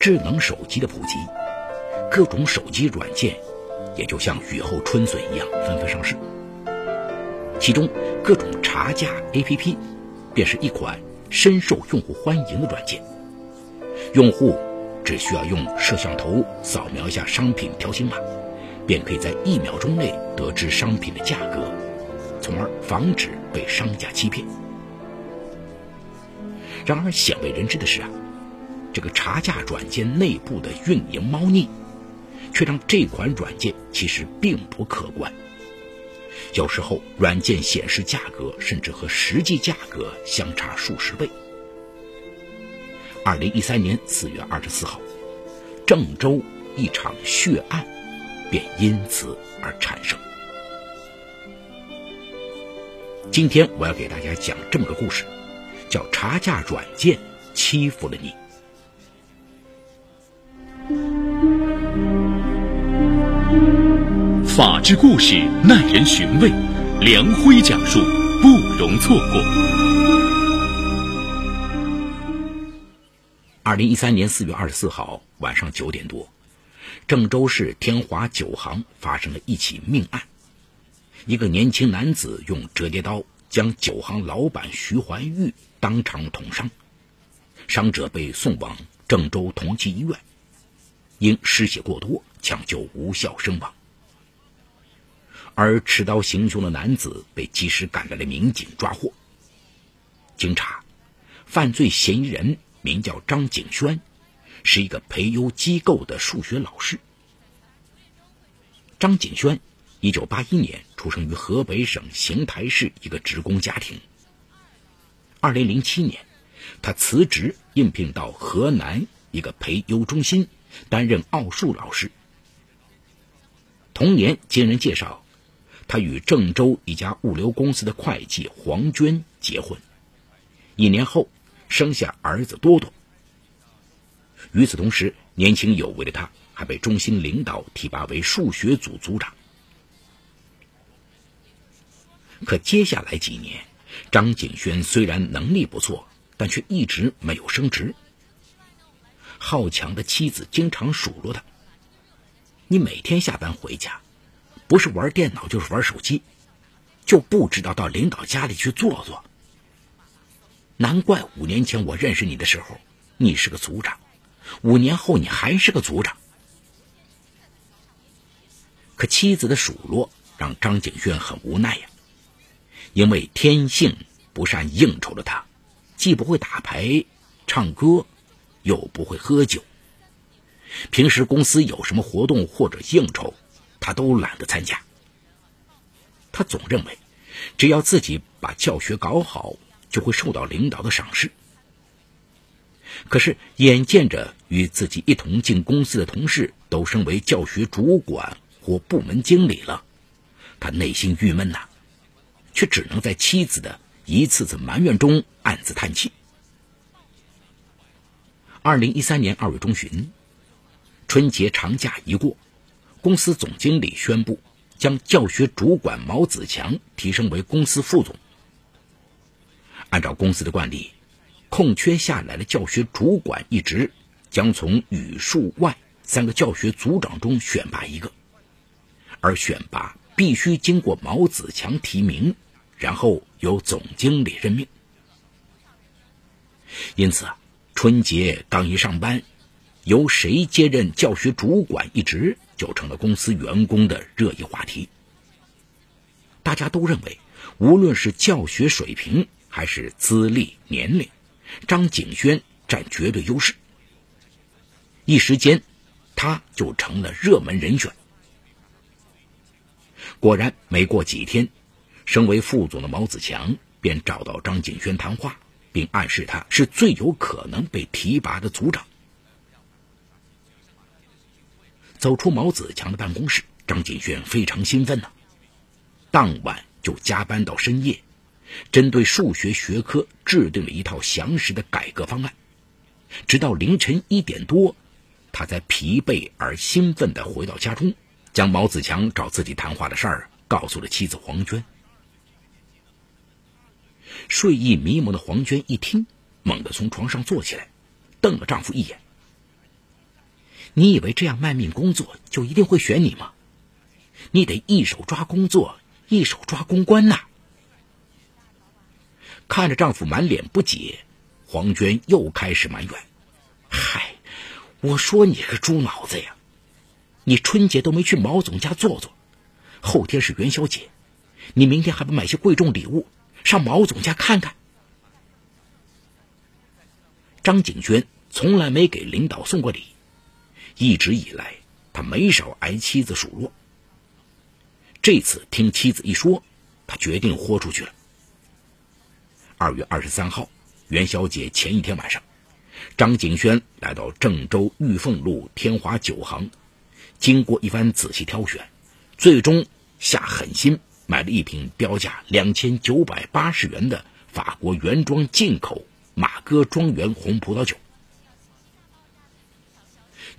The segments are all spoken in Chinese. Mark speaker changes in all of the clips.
Speaker 1: 智能手机的普及，各种手机软件也就像雨后春笋一样纷纷上市。其中，各种查价 APP 便是一款深受用户欢迎的软件。用户只需要用摄像头扫描一下商品条形码，便可以在一秒钟内得知商品的价格，从而防止被商家欺骗。然而，鲜为人知的是啊。这个查价软件内部的运营猫腻，却让这款软件其实并不可观。有时候，软件显示价格甚至和实际价格相差数十倍。二零一三年四月二十四号，郑州一场血案便因此而产生。今天我要给大家讲这么个故事，叫“查价软件欺负了你”。
Speaker 2: 法治故事耐人寻味，梁辉讲述不容错过。
Speaker 1: 二零一三年四月二十四号晚上九点多，郑州市天华酒行发生了一起命案，一个年轻男子用折叠刀将酒行老板徐怀玉当场捅伤，伤者被送往郑州同济医院，因失血过多，抢救无效身亡。而持刀行凶的男子被及时赶来的民警抓获。经查，犯罪嫌疑人名叫张景轩，是一个培优机构的数学老师。张景轩，一九八一年出生于河北省邢台市一个职工家庭。二零零七年，他辞职应聘到河南一个培优中心担任奥数老师。同年，经人介绍。他与郑州一家物流公司的会计黄娟结婚，一年后生下儿子多多。与此同时，年轻有为的他还被中心领导提拔为数学组组长。可接下来几年，张景轩虽然能力不错，但却一直没有升职。好强的妻子经常数落他：“你每天下班回家。”不是玩电脑就是玩手机，就不知道到领导家里去坐坐。难怪五年前我认识你的时候，你是个组长，五年后你还是个组长。可妻子的数落让张景轩很无奈呀，因为天性不善应酬的他，既不会打牌、唱歌，又不会喝酒。平时公司有什么活动或者应酬。他都懒得参加。他总认为，只要自己把教学搞好，就会受到领导的赏识。可是，眼见着与自己一同进公司的同事都升为教学主管或部门经理了，他内心郁闷呐，却只能在妻子的一次次埋怨中暗自叹气。二零一三年二月中旬，春节长假一过。公司总经理宣布，将教学主管毛子强提升为公司副总。按照公司的惯例，空缺下来的教学主管一职将从语数外三个教学组长中选拔一个，而选拔必须经过毛子强提名，然后由总经理任命。因此，春节刚一上班，由谁接任教学主管一职？就成了公司员工的热议话题。大家都认为，无论是教学水平还是资历年龄，张景轩占绝对优势。一时间，他就成了热门人选。果然，没过几天，身为副总的毛子强便找到张景轩谈话，并暗示他是最有可能被提拔的组长。走出毛子强的办公室，张景轩非常兴奋呐。当晚就加班到深夜，针对数学学科制定了一套详实的改革方案。直到凌晨一点多，他才疲惫而兴奋地回到家中，将毛子强找自己谈话的事儿告诉了妻子黄娟。睡意迷蒙的黄娟一听，猛地从床上坐起来，瞪了丈夫一眼。你以为这样卖命工作就一定会选你吗？你得一手抓工作，一手抓公关呐！看着丈夫满脸不解，黄娟又开始埋怨：“嗨，我说你个猪脑子呀！你春节都没去毛总家坐坐，后天是元宵节，你明天还不买些贵重礼物上毛总家看看？”张景轩从来没给领导送过礼，一直以来他没少挨妻子数落。这次听妻子一说，他决定豁出去了。二月二十三号，元宵节前一天晚上，张景轩来到郑州玉凤路天华酒行，经过一番仔细挑选，最终下狠心买了一瓶标价两千九百八十元的法国原装进口。马哥庄园红葡萄酒，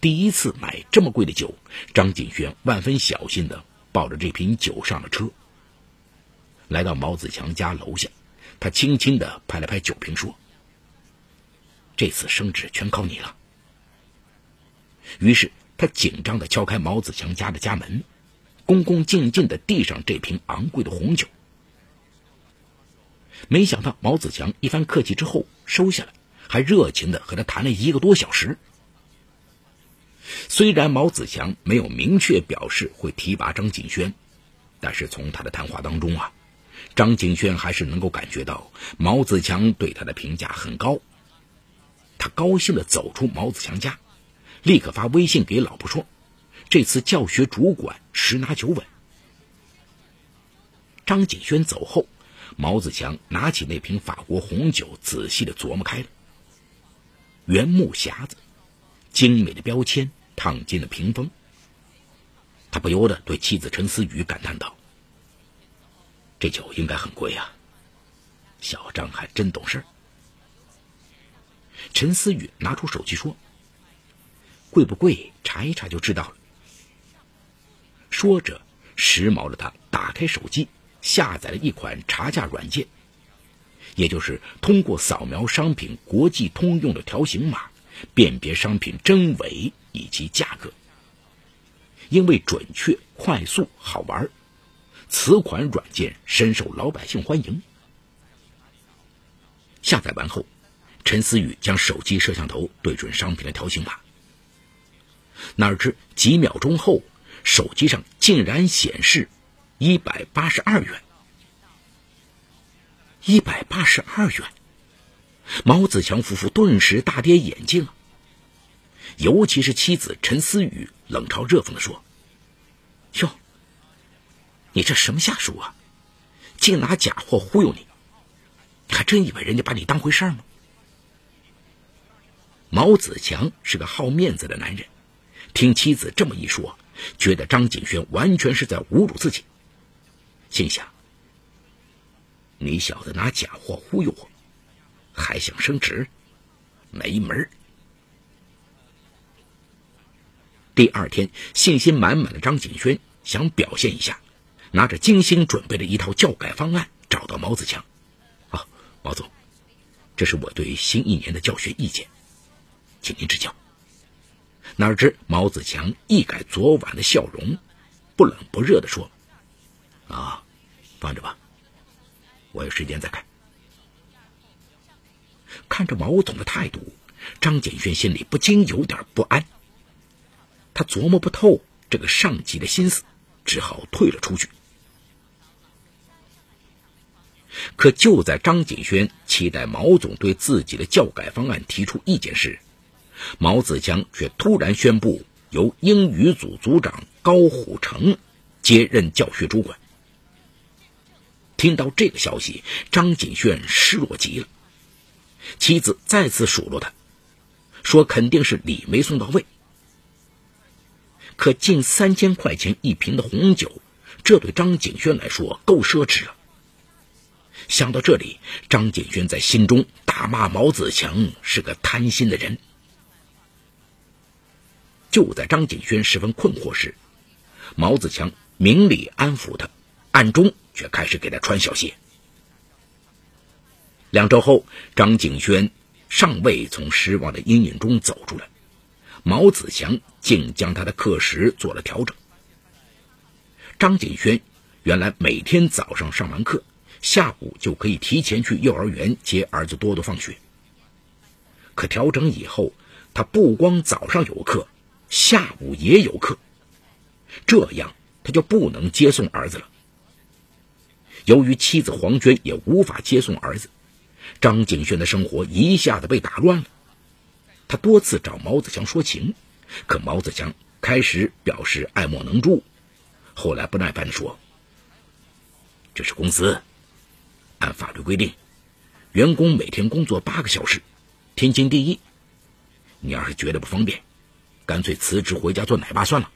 Speaker 1: 第一次买这么贵的酒，张景轩万分小心的抱着这瓶酒上了车。来到毛子强家楼下，他轻轻的拍了拍酒瓶，说：“这次升职全靠你了。”于是他紧张的敲开毛子强家的家门，恭恭敬敬的递上这瓶昂贵的红酒。没想到毛子强一番客气之后收下了，还热情的和他谈了一个多小时。虽然毛子强没有明确表示会提拔张景轩，但是从他的谈话当中啊，张景轩还是能够感觉到毛子强对他的评价很高。他高兴的走出毛子强家，立刻发微信给老婆说：“这次教学主管十拿九稳。”张景轩走后。毛子强拿起那瓶法国红酒，仔细的琢磨开了。原木匣子，精美的标签，烫金的屏风。他不由得对妻子陈思雨感叹道：“这酒应该很贵啊，小张还真懂事。”陈思雨拿出手机说：“贵不贵？查一查就知道了。”说着，时髦的他打开手机。下载了一款查价软件，也就是通过扫描商品国际通用的条形码，辨别商品真伪以及价格。因为准确、快速、好玩，此款软件深受老百姓欢迎。下载完后，陈思雨将手机摄像头对准商品的条形码，哪知几秒钟后，手机上竟然显示。一百八十二元，一百八十二元，毛子强夫妇顿时大跌眼镜！尤其是妻子陈思雨冷嘲热讽的说：“哟，你这什么下属啊？竟拿假货忽悠你，你还真以为人家把你当回事儿吗？”毛子强是个好面子的男人，听妻子这么一说，觉得张景轩完全是在侮辱自己。心想：“你小子拿假货忽悠我，还想升职，没门儿第二天，信心满满的张景轩想表现一下，拿着精心准备的一套教改方案找到毛子强：“啊，毛总，这是我对新一年的教学意见，请您指教。”哪知毛子强一改昨晚的笑容，不冷不热的说。啊，放着吧，我有时间再看。看着毛总的态度，张景轩心里不禁有点不安。他琢磨不透这个上级的心思，只好退了出去。可就在张景轩期待毛总对自己的教改方案提出意见时，毛子强却突然宣布由英语组组长高虎成接任教学主管。听到这个消息，张景轩失落极了。妻子再次数落他，说肯定是礼没送到位。可近三千块钱一瓶的红酒，这对张景轩来说够奢侈了。想到这里，张景轩在心中大骂毛子强是个贪心的人。就在张景轩十分困惑时，毛子强明里安抚他，暗中。却开始给他穿小鞋。两周后，张景轩尚未从失望的阴影中走出来，毛子祥竟将他的课时做了调整。张景轩原来每天早上上完课，下午就可以提前去幼儿园接儿子多多放学。可调整以后，他不光早上有课，下午也有课，这样他就不能接送儿子了。由于妻子黄娟也无法接送儿子，张景轩的生活一下子被打乱了。他多次找毛子强说情，可毛子强开始表示爱莫能助，后来不耐烦地说：“这是公司，按法律规定，员工每天工作八个小时，天经地义。你要是觉得不方便，干脆辞职回家做奶爸算了。”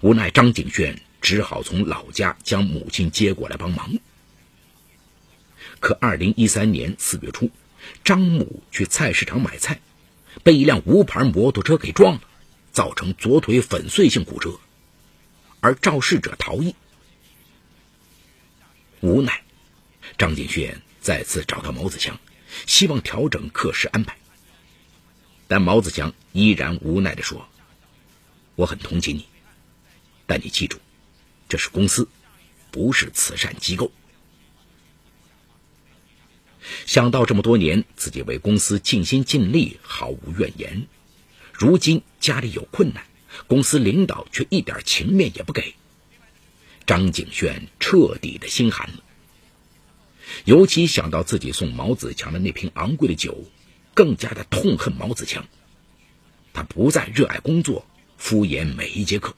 Speaker 1: 无奈张景轩只好从老家将母亲接过来帮忙。可二零一三年四月初。张某去菜市场买菜，被一辆无牌摩托车给撞了，造成左腿粉碎性骨折，而肇事者逃逸。无奈，张景轩再次找到毛子强，希望调整课时安排，但毛子强依然无奈地说：“我很同情你，但你记住，这是公司，不是慈善机构。”想到这么多年自己为公司尽心尽力，毫无怨言，如今家里有困难，公司领导却一点情面也不给，张景轩彻底的心寒了。尤其想到自己送毛子强的那瓶昂贵的酒，更加的痛恨毛子强。他不再热爱工作，敷衍每一节课。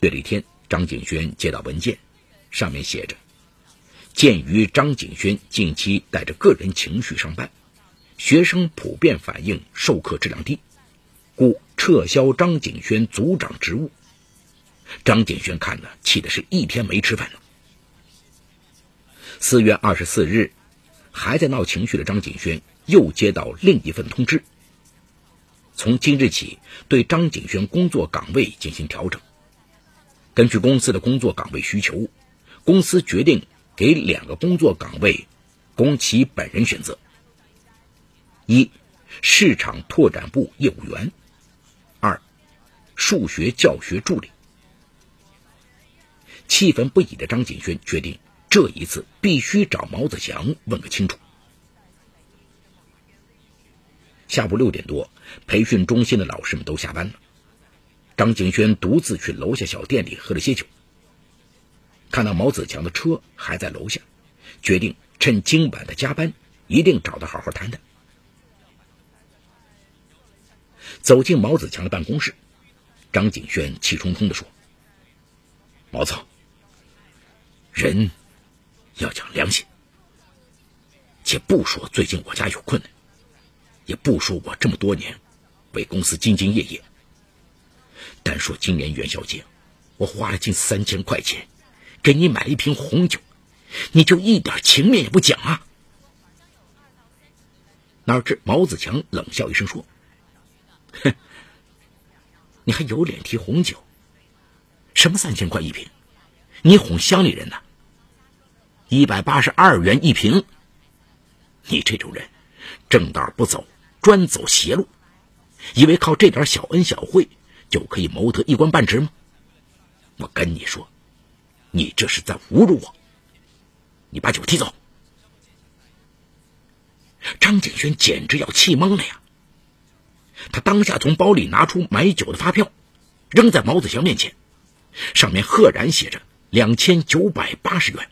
Speaker 1: 这一天，张景轩接到文件，上面写着。鉴于张景轩近期带着个人情绪上班，学生普遍反映授课质量低，故撤销张景轩组长职务。张景轩看了，气的是一天没吃饭了。四月二十四日，还在闹情绪的张景轩又接到另一份通知：从今日起，对张景轩工作岗位进行调整。根据公司的工作岗位需求，公司决定。给两个工作岗位，供其本人选择：一、市场拓展部业务员；二、数学教学助理。气愤不已的张景轩决定，这一次必须找毛子祥问个清楚。下午六点多，培训中心的老师们都下班了，张景轩独自去楼下小店里喝了些酒。看到毛子强的车还在楼下，决定趁今晚的加班，一定找他好好谈谈。走进毛子强的办公室，张景轩气冲冲地说：“毛子，人要讲良心，且不说最近我家有困难，也不说我这么多年为公司兢兢业业，单说今年元宵节，我花了近三千块钱。”给你买一瓶红酒，你就一点情面也不讲啊！哪知毛子强冷笑一声说：“哼，你还有脸提红酒？什么三千块一瓶？你哄乡里人呢？一百八十二元一瓶！你这种人，正道不走，专走邪路，以为靠这点小恩小惠就可以谋得一官半职吗？我跟你说。”你这是在侮辱我！你把酒提走！张景轩简直要气懵了呀！他当下从包里拿出买酒的发票，扔在毛子祥面前，上面赫然写着两千九百八十元。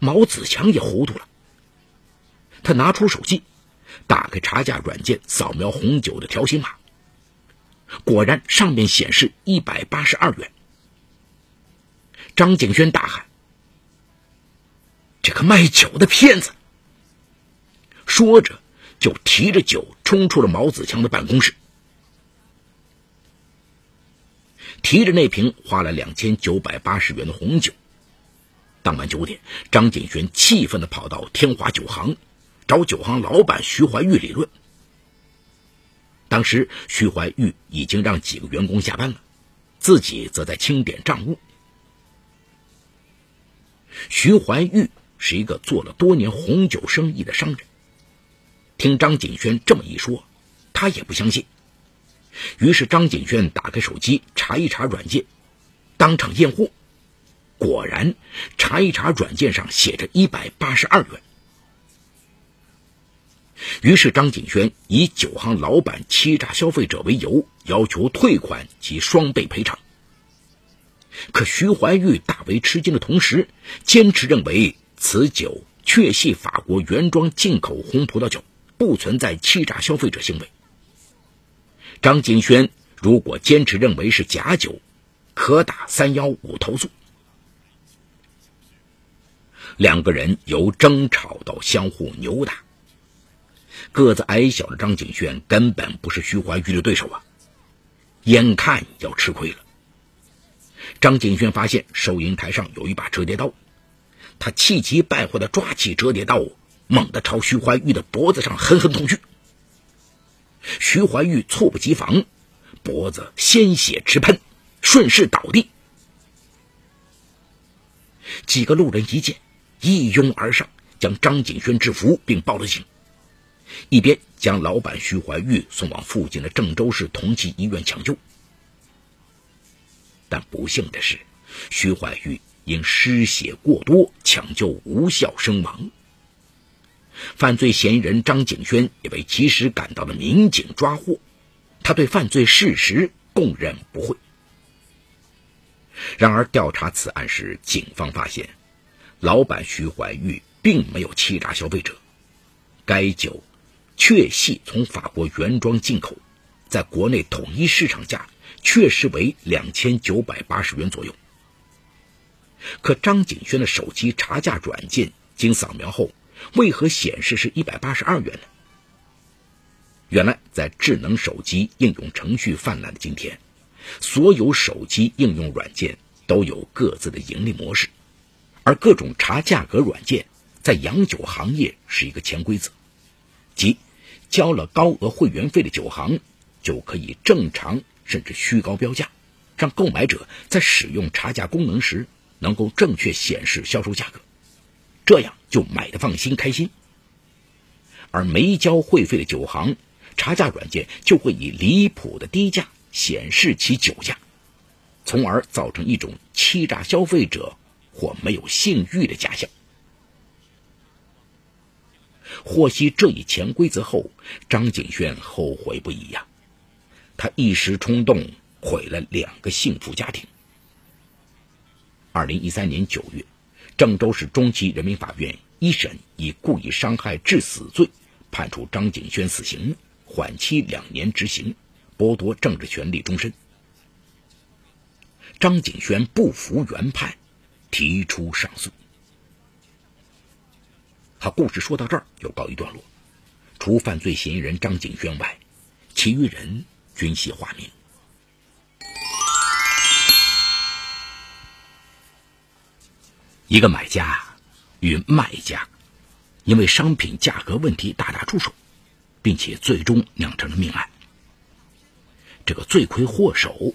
Speaker 1: 毛子强也糊涂了，他拿出手机，打开查价软件，扫描红酒的条形码，果然上面显示一百八十二元。张景轩大喊：“这个卖酒的骗子！”说着，就提着酒冲出了毛子强的办公室，提着那瓶花了两千九百八十元的红酒。当晚九点，张景轩气愤的跑到天华酒行，找酒行老板徐怀玉理论。当时，徐怀玉已经让几个员工下班了，自己则在清点账务。徐怀玉是一个做了多年红酒生意的商人，听张景轩这么一说，他也不相信。于是张景轩打开手机查一查软件，当场验货，果然查一查软件上写着一百八十二元。于是张景轩以酒行老板欺诈消费者为由，要求退款及双倍赔偿。可徐怀玉大为吃惊的同时，坚持认为此酒确系法国原装进口红葡萄酒，不存在欺诈消费者行为。张景轩如果坚持认为是假酒，可打三幺五投诉。两个人由争吵到相互扭打，个子矮小的张景轩根本不是徐怀玉的对手啊，眼看要吃亏了。张景轩发现收银台上有一把折叠刀，他气急败坏地抓起折叠刀，猛地朝徐怀玉的脖子上狠狠捅去。徐怀玉猝不及防，脖子鲜血直喷，顺势倒地。几个路人一见，一拥而上，将张景轩制服并报了警，一边将老板徐怀玉送往附近的郑州市同济医院抢救。但不幸的是，徐怀玉因失血过多，抢救无效身亡。犯罪嫌疑人张景轩也被及时赶到的民警抓获，他对犯罪事实供认不讳。然而，调查此案时，警方发现，老板徐怀玉并没有欺诈消费者，该酒确系从法国原装进口，在国内统一市场价。确实为两千九百八十元左右。可张景轩的手机查价软件经扫描后，为何显示是一百八十二元呢？原来，在智能手机应用程序泛滥的今天，所有手机应用软件都有各自的盈利模式，而各种查价格软件在洋酒行业是一个潜规则，即交了高额会员费的酒行就可以正常。甚至虚高标价，让购买者在使用查价功能时能够正确显示销售价格，这样就买的放心开心。而没交会费的酒行查价软件就会以离谱的低价显示其酒价，从而造成一种欺诈消费者或没有信誉的假象。获悉这一潜规则后，张景轩后悔不已呀。他一时冲动，毁了两个幸福家庭。二零一三年九月，郑州市中级人民法院一审以故意伤害致死罪判处张景轩死刑，缓期两年执行，剥夺政治权利终身。张景轩不服原判，提出上诉。好，故事说到这儿就告一段落。除犯罪嫌疑人张景轩外，其余人。均系化名。一个买家与卖家因为商品价格问题大打出手，并且最终酿成了命案。这个罪魁祸首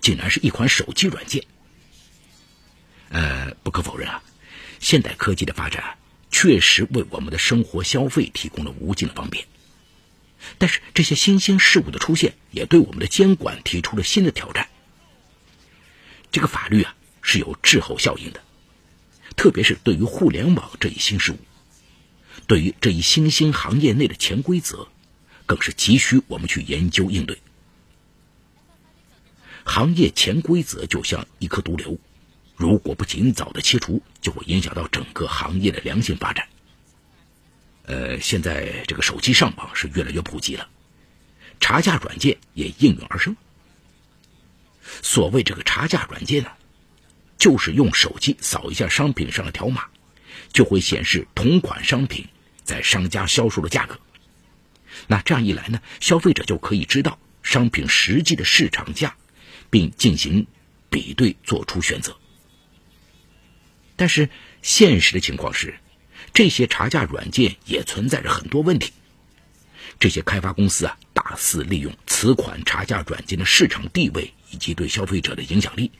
Speaker 1: 竟然是一款手机软件。呃，不可否认啊，现代科技的发展确实为我们的生活消费提供了无尽的方便。但是这些新兴事物的出现，也对我们的监管提出了新的挑战。这个法律啊是有滞后效应的，特别是对于互联网这一新事物，对于这一新兴行业内的潜规则，更是急需我们去研究应对。行业潜规则就像一颗毒瘤，如果不尽早的切除，就会影响到整个行业的良性发展。呃，现在这个手机上网是越来越普及了，查价软件也应运而生。所谓这个查价软件呢，就是用手机扫一下商品上的条码，就会显示同款商品在商家销售的价格。那这样一来呢，消费者就可以知道商品实际的市场价，并进行比对，做出选择。但是现实的情况是。这些查价软件也存在着很多问题。这些开发公司啊，大肆利用此款查价软件的市场地位以及对消费者的影响力，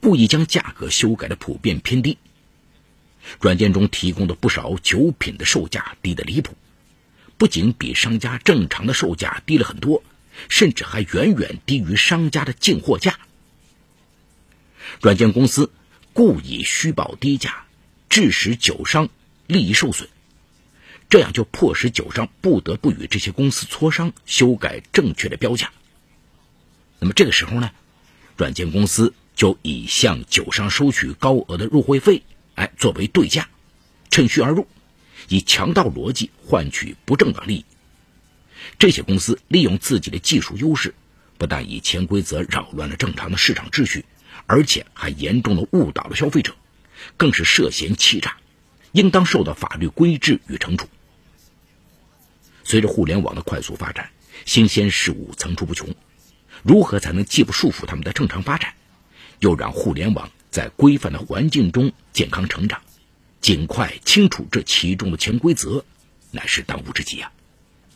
Speaker 1: 故意将价格修改的普遍偏低。软件中提供的不少酒品的售价低得离谱，不仅比商家正常的售价低了很多，甚至还远远低于商家的进货价。软件公司故意虚报低价，致使酒商利益受损，这样就迫使酒商不得不与这些公司磋商，修改正确的标价。那么这个时候呢，软件公司就以向酒商收取高额的入会费，哎，作为对价，趁虚而入，以强盗逻辑换取不正当利益。这些公司利用自己的技术优势，不但以潜规则扰乱了正常的市场秩序。而且还严重的误导了消费者，更是涉嫌欺诈，应当受到法律规制与惩处。随着互联网的快速发展，新鲜事物层出不穷，如何才能既不束缚他们的正常发展，又让互联网在规范的环境中健康成长？尽快清楚这其中的潜规则，乃是当务之急啊！